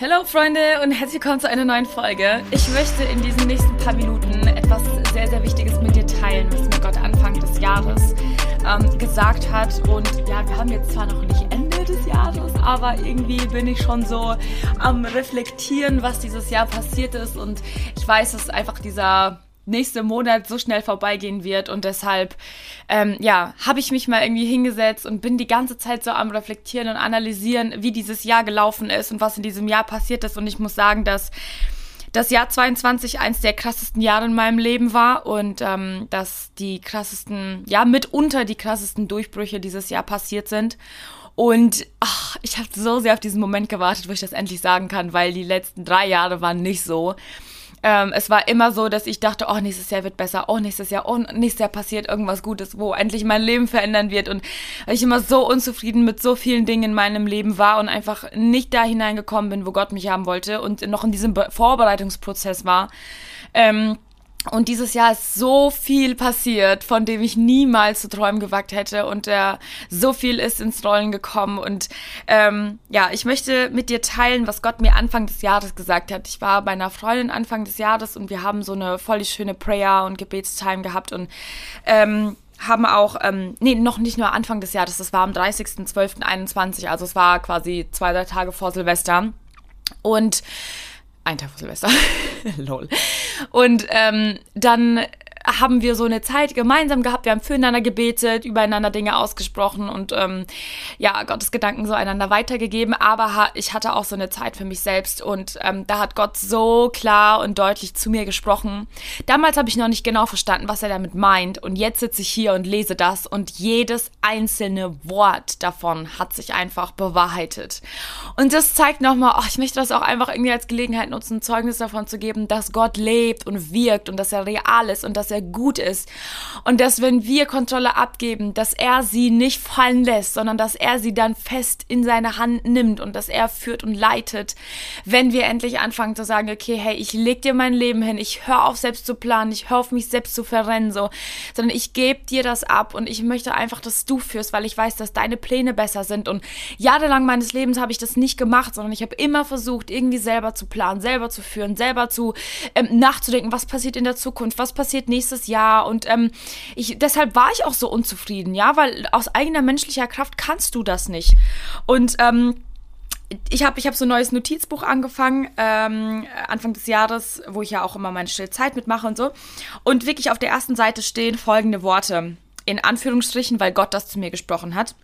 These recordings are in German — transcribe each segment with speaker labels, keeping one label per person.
Speaker 1: Hallo Freunde und herzlich willkommen zu einer neuen Folge. Ich möchte in diesen nächsten paar Minuten etwas sehr, sehr Wichtiges mit dir teilen, was mir Gott Anfang des Jahres ähm, gesagt hat. Und ja, wir haben jetzt zwar noch nicht Ende des Jahres, aber irgendwie bin ich schon so am Reflektieren, was dieses Jahr passiert ist. Und ich weiß, dass einfach dieser nächste Monat so schnell vorbeigehen wird und deshalb, ähm, ja, habe ich mich mal irgendwie hingesetzt und bin die ganze Zeit so am Reflektieren und Analysieren, wie dieses Jahr gelaufen ist und was in diesem Jahr passiert ist und ich muss sagen, dass das Jahr 22 eins der krassesten Jahre in meinem Leben war und ähm, dass die krassesten, ja, mitunter die krassesten Durchbrüche dieses Jahr passiert sind. Und ach, ich habe so sehr auf diesen Moment gewartet, wo ich das endlich sagen kann, weil die letzten drei Jahre waren nicht so. Ähm, es war immer so, dass ich dachte, oh, nächstes Jahr wird besser, oh, nächstes Jahr, oh, nächstes Jahr passiert irgendwas Gutes, wo endlich mein Leben verändern wird. Und ich immer so unzufrieden mit so vielen Dingen in meinem Leben war und einfach nicht da hineingekommen bin, wo Gott mich haben wollte und noch in diesem Vorbereitungsprozess war. Ähm, und dieses Jahr ist so viel passiert, von dem ich niemals zu träumen gewagt hätte. Und äh, so viel ist ins Rollen gekommen. Und ähm, ja, ich möchte mit dir teilen, was Gott mir Anfang des Jahres gesagt hat. Ich war bei einer Freundin Anfang des Jahres und wir haben so eine voll schöne Prayer- und Gebetstime gehabt. Und ähm, haben auch, ähm, nee, noch nicht nur Anfang des Jahres, das war am 30.12.21, also es war quasi zwei, drei Tage vor Silvester. Und ein Tag vor Silvester. Lol. Und ähm, dann haben wir so eine Zeit gemeinsam gehabt. Wir haben füreinander gebetet, übereinander Dinge ausgesprochen und ähm, ja, Gottes Gedanken so einander weitergegeben. Aber ha ich hatte auch so eine Zeit für mich selbst und ähm, da hat Gott so klar und deutlich zu mir gesprochen. Damals habe ich noch nicht genau verstanden, was er damit meint. Und jetzt sitze ich hier und lese das und jedes einzelne Wort davon hat sich einfach bewahrheitet. Und das zeigt nochmal, oh, ich möchte das auch einfach irgendwie als Gelegenheit nutzen, ein Zeugnis davon zu geben, dass Gott lebt und wirkt und dass er real ist und dass er er gut ist. Und dass wenn wir Kontrolle abgeben, dass er sie nicht fallen lässt, sondern dass er sie dann fest in seine Hand nimmt und dass er führt und leitet, wenn wir endlich anfangen zu sagen, okay, hey, ich leg dir mein Leben hin, ich höre auf selbst zu planen, ich höre auf mich selbst zu verrennen, so, sondern ich gebe dir das ab und ich möchte einfach, dass du führst, weil ich weiß, dass deine Pläne besser sind. Und jahrelang meines Lebens habe ich das nicht gemacht, sondern ich habe immer versucht, irgendwie selber zu planen, selber zu führen, selber zu ähm, nachzudenken, was passiert in der Zukunft, was passiert nächstes nächstes Jahr. Und ähm, ich, deshalb war ich auch so unzufrieden, ja, weil aus eigener menschlicher Kraft kannst du das nicht. Und ähm, ich habe ich hab so ein neues Notizbuch angefangen, ähm, Anfang des Jahres, wo ich ja auch immer meine stille Zeit mitmache und so. Und wirklich auf der ersten Seite stehen folgende Worte. In Anführungsstrichen, weil Gott das zu mir gesprochen hat.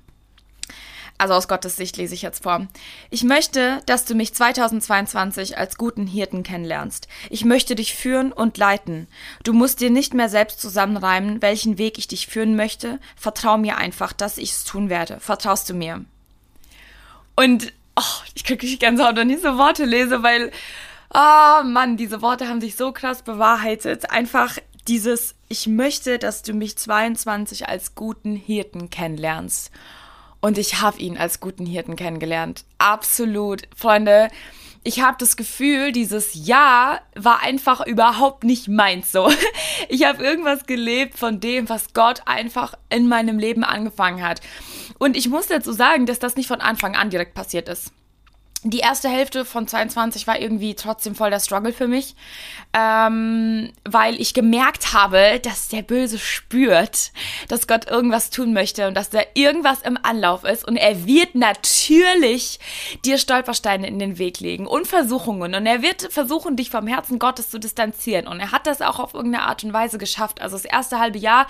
Speaker 1: Also aus Gottes Sicht lese ich jetzt vor. Ich möchte, dass du mich 2022 als guten Hirten kennenlernst. Ich möchte dich führen und leiten. Du musst dir nicht mehr selbst zusammenreimen, welchen Weg ich dich führen möchte. Vertrau mir einfach, dass ich es tun werde. Vertraust du mir? Und oh, ich kriege richtig Gänsehaut, wenn ich diese Worte lese, weil, oh Mann, diese Worte haben sich so krass bewahrheitet. Einfach dieses, ich möchte, dass du mich 22 als guten Hirten kennenlernst. Und ich habe ihn als guten Hirten kennengelernt. Absolut. Freunde, ich habe das Gefühl, dieses Jahr war einfach überhaupt nicht meins so. Ich habe irgendwas gelebt von dem, was Gott einfach in meinem Leben angefangen hat. Und ich muss dazu sagen, dass das nicht von Anfang an direkt passiert ist die erste Hälfte von 22 war irgendwie trotzdem voll der Struggle für mich, ähm, weil ich gemerkt habe, dass der Böse spürt, dass Gott irgendwas tun möchte und dass da irgendwas im Anlauf ist. Und er wird natürlich dir Stolpersteine in den Weg legen und Versuchungen. Und er wird versuchen, dich vom Herzen Gottes zu distanzieren. Und er hat das auch auf irgendeine Art und Weise geschafft. Also das erste halbe Jahr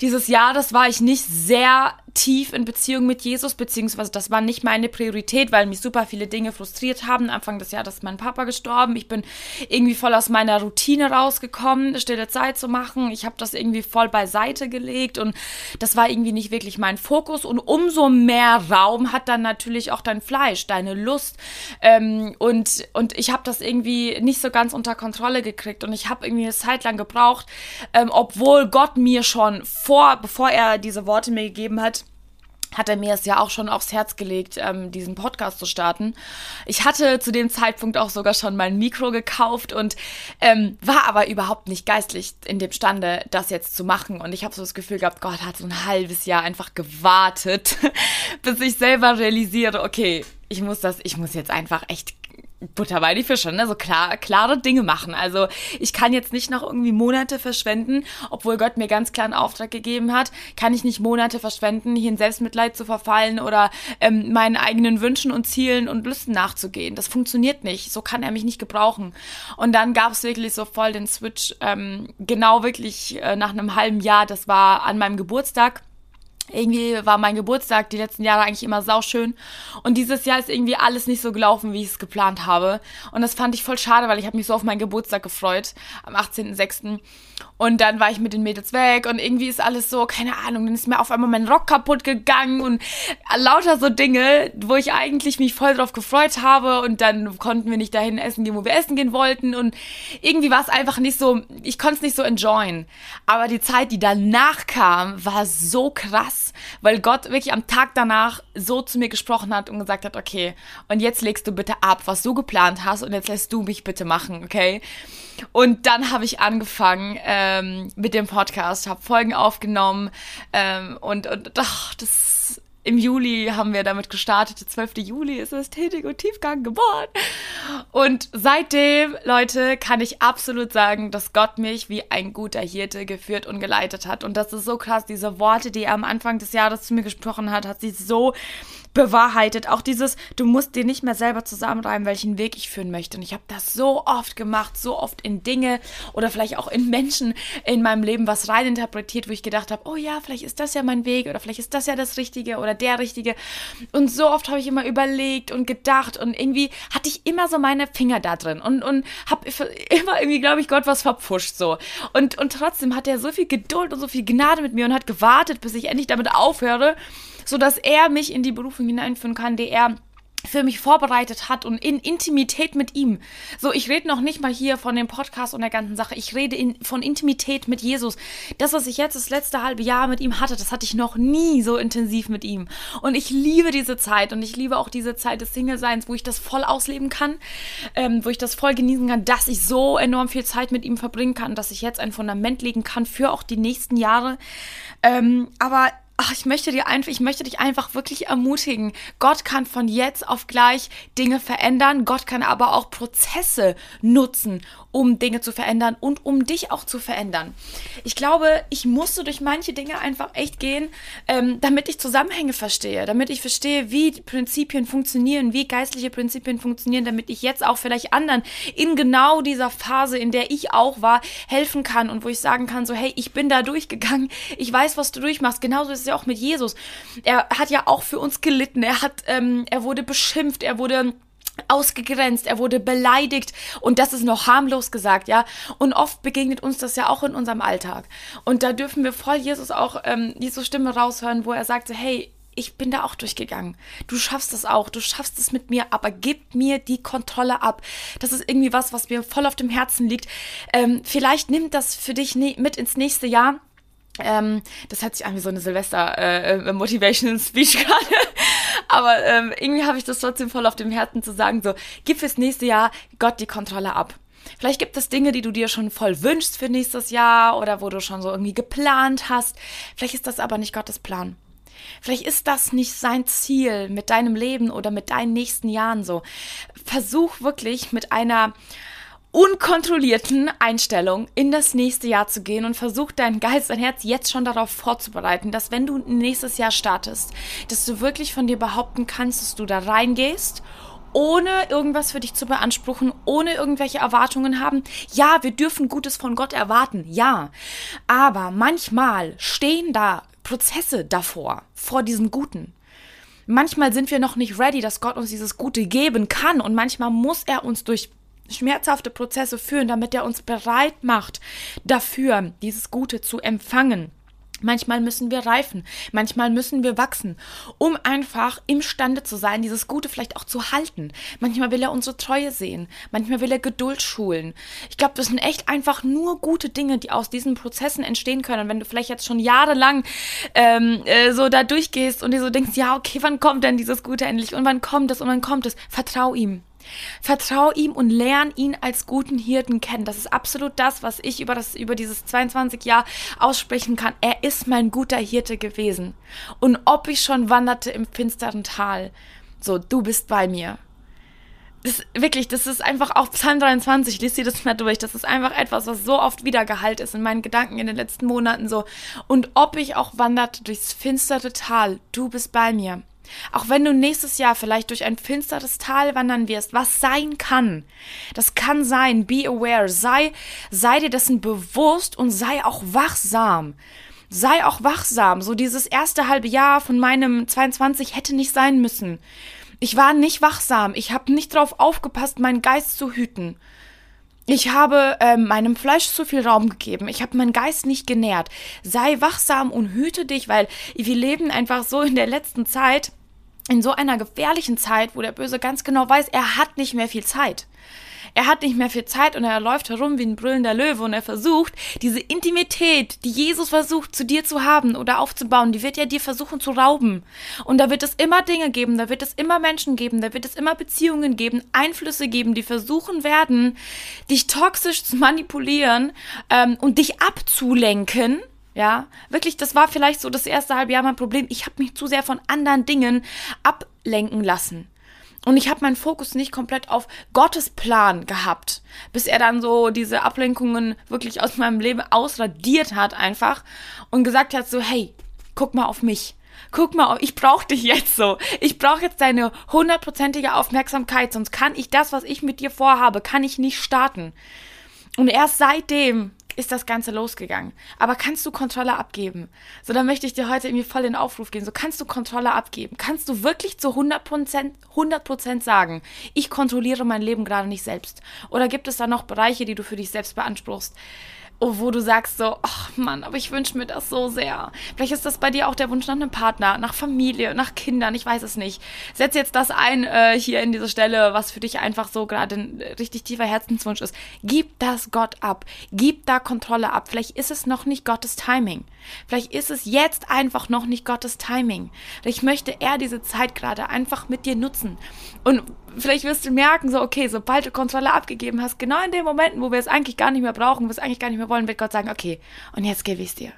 Speaker 1: dieses Jahres war ich nicht sehr tief in Beziehung mit Jesus, beziehungsweise das war nicht meine Priorität, weil mich super viele Dinge frustriert haben. Anfang des Jahres ist mein Papa gestorben. Ich bin irgendwie voll aus meiner Routine rausgekommen, stille Zeit zu machen. Ich habe das irgendwie voll beiseite gelegt und das war irgendwie nicht wirklich mein Fokus. Und umso mehr Raum hat dann natürlich auch dein Fleisch, deine Lust. Ähm, und, und ich habe das irgendwie nicht so ganz unter Kontrolle gekriegt und ich habe irgendwie eine Zeit lang gebraucht, ähm, obwohl Gott mir schon vor, bevor er diese Worte mir gegeben hat, hat er mir es ja auch schon aufs Herz gelegt, ähm, diesen Podcast zu starten. Ich hatte zu dem Zeitpunkt auch sogar schon mein Mikro gekauft und ähm, war aber überhaupt nicht geistlich in dem Stande, das jetzt zu machen. Und ich habe so das Gefühl gehabt, Gott hat so ein halbes Jahr einfach gewartet, bis ich selber realisiere, okay, ich muss das, ich muss jetzt einfach echt Butter bei die ne? So klar, klare Dinge machen. Also ich kann jetzt nicht noch irgendwie Monate verschwenden, obwohl Gott mir ganz klar einen Auftrag gegeben hat, kann ich nicht Monate verschwenden, hier in Selbstmitleid zu verfallen oder ähm, meinen eigenen Wünschen und Zielen und Lüsten nachzugehen. Das funktioniert nicht. So kann er mich nicht gebrauchen. Und dann gab es wirklich so voll den Switch, ähm, genau wirklich äh, nach einem halben Jahr, das war an meinem Geburtstag irgendwie war mein Geburtstag die letzten Jahre eigentlich immer sauschön. Und dieses Jahr ist irgendwie alles nicht so gelaufen, wie ich es geplant habe. Und das fand ich voll schade, weil ich habe mich so auf meinen Geburtstag gefreut, am 18.06. Und dann war ich mit den Mädels weg und irgendwie ist alles so, keine Ahnung, dann ist mir auf einmal mein Rock kaputt gegangen und lauter so Dinge, wo ich eigentlich mich voll drauf gefreut habe und dann konnten wir nicht dahin essen gehen, wo wir essen gehen wollten und irgendwie war es einfach nicht so, ich konnte es nicht so enjoyen. Aber die Zeit, die danach kam, war so krass, weil Gott wirklich am Tag danach so zu mir gesprochen hat und gesagt hat, okay, und jetzt legst du bitte ab, was du geplant hast und jetzt lässt du mich bitte machen, okay? Und dann habe ich angefangen ähm, mit dem Podcast, habe Folgen aufgenommen ähm, und, und ach, das im Juli haben wir damit gestartet. Der 12. Juli ist Ästhetik und Tiefgang geboren. Und seitdem, Leute, kann ich absolut sagen, dass Gott mich wie ein guter Hirte geführt und geleitet hat. Und das ist so krass. Diese Worte, die er am Anfang des Jahres zu mir gesprochen hat, hat sie so bewahrheitet. Auch dieses, du musst dir nicht mehr selber zusammenreimen, welchen Weg ich führen möchte. Und ich habe das so oft gemacht, so oft in Dinge oder vielleicht auch in Menschen in meinem Leben was reininterpretiert, wo ich gedacht habe, oh ja, vielleicht ist das ja mein Weg oder vielleicht ist das ja das Richtige oder der Richtige. Und so oft habe ich immer überlegt und gedacht und irgendwie hatte ich immer so meine Finger da drin und, und habe immer irgendwie, glaube ich, Gott was verpfuscht so. Und, und trotzdem hat er so viel Geduld und so viel Gnade mit mir und hat gewartet, bis ich endlich damit aufhöre so dass er mich in die Berufung hineinführen kann, die er für mich vorbereitet hat und in Intimität mit ihm. So, ich rede noch nicht mal hier von dem Podcast und der ganzen Sache. Ich rede in, von Intimität mit Jesus. Das, was ich jetzt das letzte halbe Jahr mit ihm hatte, das hatte ich noch nie so intensiv mit ihm. Und ich liebe diese Zeit und ich liebe auch diese Zeit des Single-Seins, wo ich das voll ausleben kann, ähm, wo ich das voll genießen kann, dass ich so enorm viel Zeit mit ihm verbringen kann, dass ich jetzt ein Fundament legen kann für auch die nächsten Jahre. Ähm, aber ach, ich möchte dir einfach, ich möchte dich einfach wirklich ermutigen. Gott kann von jetzt auf gleich Dinge verändern. Gott kann aber auch Prozesse nutzen, um Dinge zu verändern und um dich auch zu verändern. Ich glaube, ich musste durch manche Dinge einfach echt gehen, ähm, damit ich Zusammenhänge verstehe, damit ich verstehe, wie Prinzipien funktionieren, wie geistliche Prinzipien funktionieren, damit ich jetzt auch vielleicht anderen in genau dieser Phase, in der ich auch war, helfen kann und wo ich sagen kann, so hey, ich bin da durchgegangen, ich weiß, was du durchmachst. Genauso ist es ja auch mit Jesus. Er hat ja auch für uns gelitten. Er hat, ähm, er wurde beschimpft, er wurde ausgegrenzt, er wurde beleidigt und das ist noch harmlos gesagt, ja. Und oft begegnet uns das ja auch in unserem Alltag. Und da dürfen wir voll Jesus auch ähm, Jesus Stimme raushören, wo er sagt, hey, ich bin da auch durchgegangen. Du schaffst es auch, du schaffst es mit mir, aber gib mir die Kontrolle ab. Das ist irgendwie was, was mir voll auf dem Herzen liegt. Ähm, vielleicht nimmt das für dich ne mit ins nächste Jahr. Ähm, das hört sich an wie so eine Silvester-Motivational äh, Speech gerade. Aber ähm, irgendwie habe ich das trotzdem voll auf dem Herzen zu sagen, so, gib fürs nächste Jahr Gott die Kontrolle ab. Vielleicht gibt es Dinge, die du dir schon voll wünschst für nächstes Jahr oder wo du schon so irgendwie geplant hast. Vielleicht ist das aber nicht Gottes Plan. Vielleicht ist das nicht sein Ziel mit deinem Leben oder mit deinen nächsten Jahren so. Versuch wirklich mit einer unkontrollierten Einstellung in das nächste Jahr zu gehen und versuch dein Geist, dein Herz jetzt schon darauf vorzubereiten, dass wenn du nächstes Jahr startest, dass du wirklich von dir behaupten kannst, dass du da reingehst ohne irgendwas für dich zu beanspruchen, ohne irgendwelche Erwartungen haben. Ja, wir dürfen Gutes von Gott erwarten, ja. Aber manchmal stehen da Prozesse davor, vor diesem Guten. Manchmal sind wir noch nicht ready, dass Gott uns dieses Gute geben kann und manchmal muss er uns durch schmerzhafte Prozesse führen, damit er uns bereit macht, dafür dieses Gute zu empfangen. Manchmal müssen wir reifen, manchmal müssen wir wachsen, um einfach imstande zu sein, dieses Gute vielleicht auch zu halten. Manchmal will er unsere Treue sehen, manchmal will er Geduld schulen. Ich glaube, das sind echt einfach nur gute Dinge, die aus diesen Prozessen entstehen können. Und wenn du vielleicht jetzt schon jahrelang ähm, äh, so da durchgehst und dir so denkst, ja, okay, wann kommt denn dieses Gute endlich und wann kommt es und wann kommt es, vertrau ihm. Vertrau ihm und lern ihn als guten Hirten kennen. Das ist absolut das, was ich über, das, über dieses 22 Jahr aussprechen kann. Er ist mein guter Hirte gewesen. Und ob ich schon wanderte im finsteren Tal, so, du bist bei mir. das wirklich, das ist einfach auch Psalm 23, lies dir das mal durch. Das ist einfach etwas, was so oft wieder geheilt ist in meinen Gedanken in den letzten Monaten so. Und ob ich auch wanderte durchs finstere Tal, du bist bei mir. Auch wenn du nächstes Jahr vielleicht durch ein finsteres Tal wandern wirst, was sein kann, das kann sein, be aware, sei, sei dir dessen bewusst und sei auch wachsam. Sei auch wachsam. So dieses erste halbe Jahr von meinem 22 hätte nicht sein müssen. Ich war nicht wachsam. Ich habe nicht darauf aufgepasst, meinen Geist zu hüten. Ich habe äh, meinem Fleisch zu viel Raum gegeben. Ich habe meinen Geist nicht genährt. Sei wachsam und hüte dich, weil wir leben einfach so in der letzten Zeit, in so einer gefährlichen Zeit, wo der Böse ganz genau weiß, er hat nicht mehr viel Zeit. Er hat nicht mehr viel Zeit und er läuft herum wie ein brüllender Löwe und er versucht, diese Intimität, die Jesus versucht zu dir zu haben oder aufzubauen, die wird er dir versuchen zu rauben. Und da wird es immer Dinge geben, da wird es immer Menschen geben, da wird es immer Beziehungen geben, Einflüsse geben, die versuchen werden, dich toxisch zu manipulieren ähm, und dich abzulenken. Ja, wirklich, das war vielleicht so das erste halbe Jahr mein Problem. Ich habe mich zu sehr von anderen Dingen ablenken lassen. Und ich habe meinen Fokus nicht komplett auf Gottes Plan gehabt, bis er dann so diese Ablenkungen wirklich aus meinem Leben ausradiert hat einfach und gesagt hat so, hey, guck mal auf mich. Guck mal, ich brauche dich jetzt so. Ich brauche jetzt deine hundertprozentige Aufmerksamkeit, sonst kann ich das, was ich mit dir vorhabe, kann ich nicht starten. Und erst seitdem ist das Ganze losgegangen. Aber kannst du Kontrolle abgeben? So, dann möchte ich dir heute irgendwie voll den Aufruf geben. So, kannst du Kontrolle abgeben? Kannst du wirklich zu 100%, 100% sagen, ich kontrolliere mein Leben gerade nicht selbst? Oder gibt es da noch Bereiche, die du für dich selbst beanspruchst? Oh, wo du sagst so, ach Mann, aber ich wünsche mir das so sehr. Vielleicht ist das bei dir auch der Wunsch nach einem Partner, nach Familie, nach Kindern, ich weiß es nicht. Setz jetzt das ein äh, hier in diese Stelle, was für dich einfach so gerade ein richtig tiefer Herzenswunsch ist. Gib das Gott ab. Gib da Kontrolle ab. Vielleicht ist es noch nicht Gottes Timing. Vielleicht ist es jetzt einfach noch nicht Gottes Timing. Vielleicht möchte er diese Zeit gerade einfach mit dir nutzen. Und vielleicht wirst du merken, so, okay, sobald du Kontrolle abgegeben hast, genau in den Momenten, wo wir es eigentlich gar nicht mehr brauchen, wo wir es eigentlich gar nicht mehr wollen, wird Gott sagen, okay, und jetzt gebe ich es dir.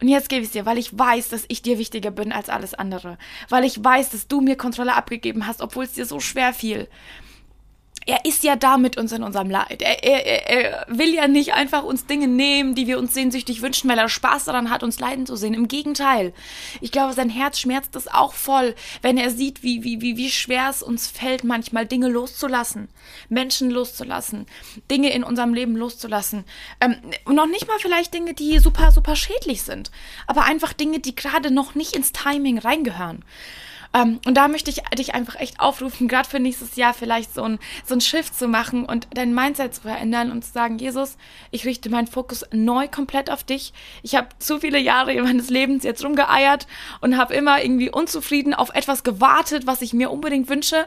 Speaker 1: Und jetzt gebe ich es dir, weil ich weiß, dass ich dir wichtiger bin als alles andere. Weil ich weiß, dass du mir Kontrolle abgegeben hast, obwohl es dir so schwer fiel er ist ja da mit uns in unserem Leid. Er, er, er will ja nicht einfach uns Dinge nehmen, die wir uns sehnsüchtig wünschen, weil er Spaß daran hat, uns leiden zu sehen. Im Gegenteil. Ich glaube, sein Herz schmerzt es auch voll, wenn er sieht, wie, wie, wie, wie schwer es uns fällt, manchmal Dinge loszulassen, Menschen loszulassen, Dinge in unserem Leben loszulassen. Ähm, noch nicht mal vielleicht Dinge, die super, super schädlich sind, aber einfach Dinge, die gerade noch nicht ins Timing reingehören. Ähm, und da möchte ich dich einfach echt aufrufen, gerade für nächstes Jahr vielleicht so ein, so ein Shift zu machen und dein Mindset zu verändern und zu sagen, Jesus, ich richte meinen Fokus neu komplett auf dich. Ich habe zu viele Jahre meines Lebens jetzt rumgeeiert und habe immer irgendwie unzufrieden auf etwas gewartet, was ich mir unbedingt wünsche.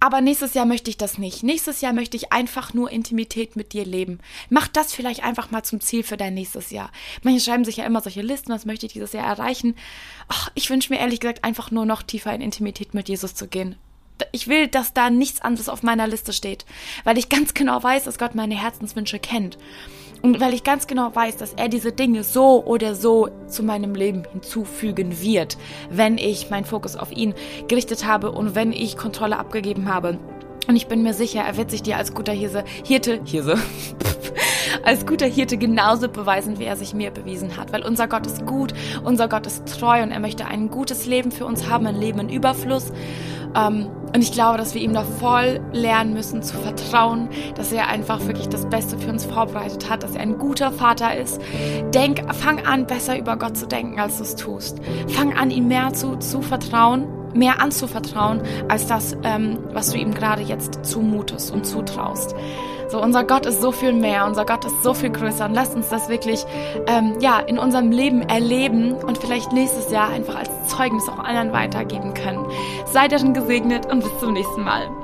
Speaker 1: Aber nächstes Jahr möchte ich das nicht. Nächstes Jahr möchte ich einfach nur Intimität mit dir leben. Mach das vielleicht einfach mal zum Ziel für dein nächstes Jahr. Manche schreiben sich ja immer solche Listen, was möchte ich dieses Jahr erreichen. Ach, ich wünsche mir ehrlich gesagt einfach nur noch tiefer in Intimität mit Jesus zu gehen. Ich will, dass da nichts anderes auf meiner Liste steht, weil ich ganz genau weiß, dass Gott meine Herzenswünsche kennt. Und weil ich ganz genau weiß, dass er diese Dinge so oder so zu meinem Leben hinzufügen wird, wenn ich meinen Fokus auf ihn gerichtet habe und wenn ich Kontrolle abgegeben habe. Und ich bin mir sicher, er wird sich dir als guter Hirse, Hirte, Hirse, als guter Hirte genauso beweisen, wie er sich mir bewiesen hat. Weil unser Gott ist gut, unser Gott ist treu und er möchte ein gutes Leben für uns haben, ein Leben in Überfluss. Ähm, und ich glaube, dass wir ihm da voll lernen müssen zu vertrauen, dass er einfach wirklich das Beste für uns vorbereitet hat, dass er ein guter Vater ist. Denk, fang an, besser über Gott zu denken, als du es tust. Fang an, ihm mehr zu, zu vertrauen mehr anzuvertrauen, als das, ähm, was du ihm gerade jetzt zumutest und zutraust. So, unser Gott ist so viel mehr, unser Gott ist so viel größer und lasst uns das wirklich ähm, ja, in unserem Leben erleben und vielleicht nächstes Jahr einfach als Zeugnis auch anderen weitergeben können. Seid darin gesegnet und bis zum nächsten Mal.